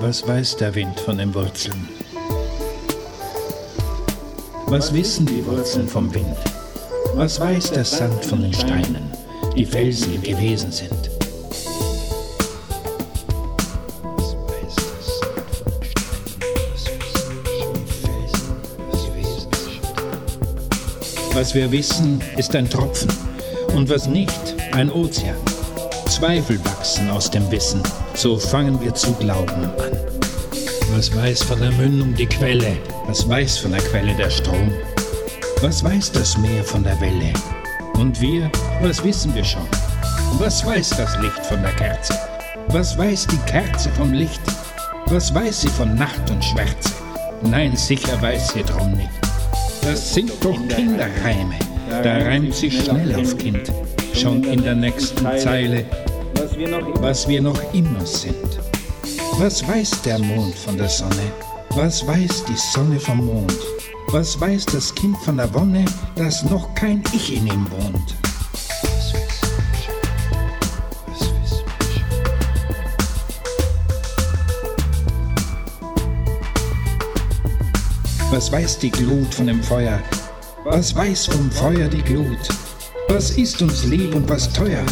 Was weiß der Wind von den Wurzeln? Was wissen die Wurzeln vom Wind? Was weiß der Sand von den Steinen, die Felsen gewesen sind? Was wir wissen, ist ein Tropfen und was nicht, ein Ozean. Zweifel wachsen aus dem Wissen, so fangen wir zu glauben an. Was weiß von der Mündung die Quelle, was weiß von der Quelle der Strom? Was weiß das Meer von der Welle? Und wir, was wissen wir schon? Was weiß das Licht von der Kerze? Was weiß die Kerze vom Licht? Was weiß sie von Nacht und Schwärze? Nein, sicher weiß sie drum nicht. Das sind doch Kinderreime. Da reimt sich schnell auf Kind. Schon in der nächsten Zeile, was wir noch immer sind. Was weiß der Mond von der Sonne? Was weiß die Sonne vom Mond? Was weiß das Kind von der Wonne, dass noch kein Ich in ihm wohnt? Was weiß die Glut von dem Feuer? Was weiß vom Feuer die Glut? Was ist uns lieb und was teuer?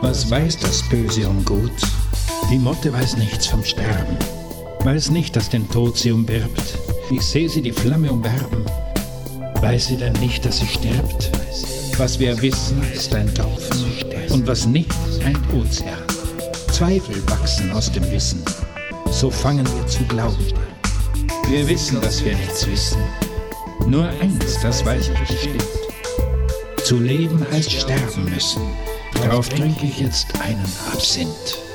Was weiß das Böse und Gut? Die Motte weiß nichts vom Sterben, weiß nicht, dass den Tod sie umwirbt. Ich sehe sie die Flamme umwerben. Weiß sie denn nicht, dass sie stirbt? Was wir wissen, ist ein Tropfen und was nicht, ein Ozean. Zweifel wachsen aus dem Wissen, so fangen wir zu glauben. Wir wissen, dass wir nichts wissen. Nur eins, das weiß ich bestimmt. Zu leben heißt sterben müssen. Darauf trinke ich jetzt einen Absinth.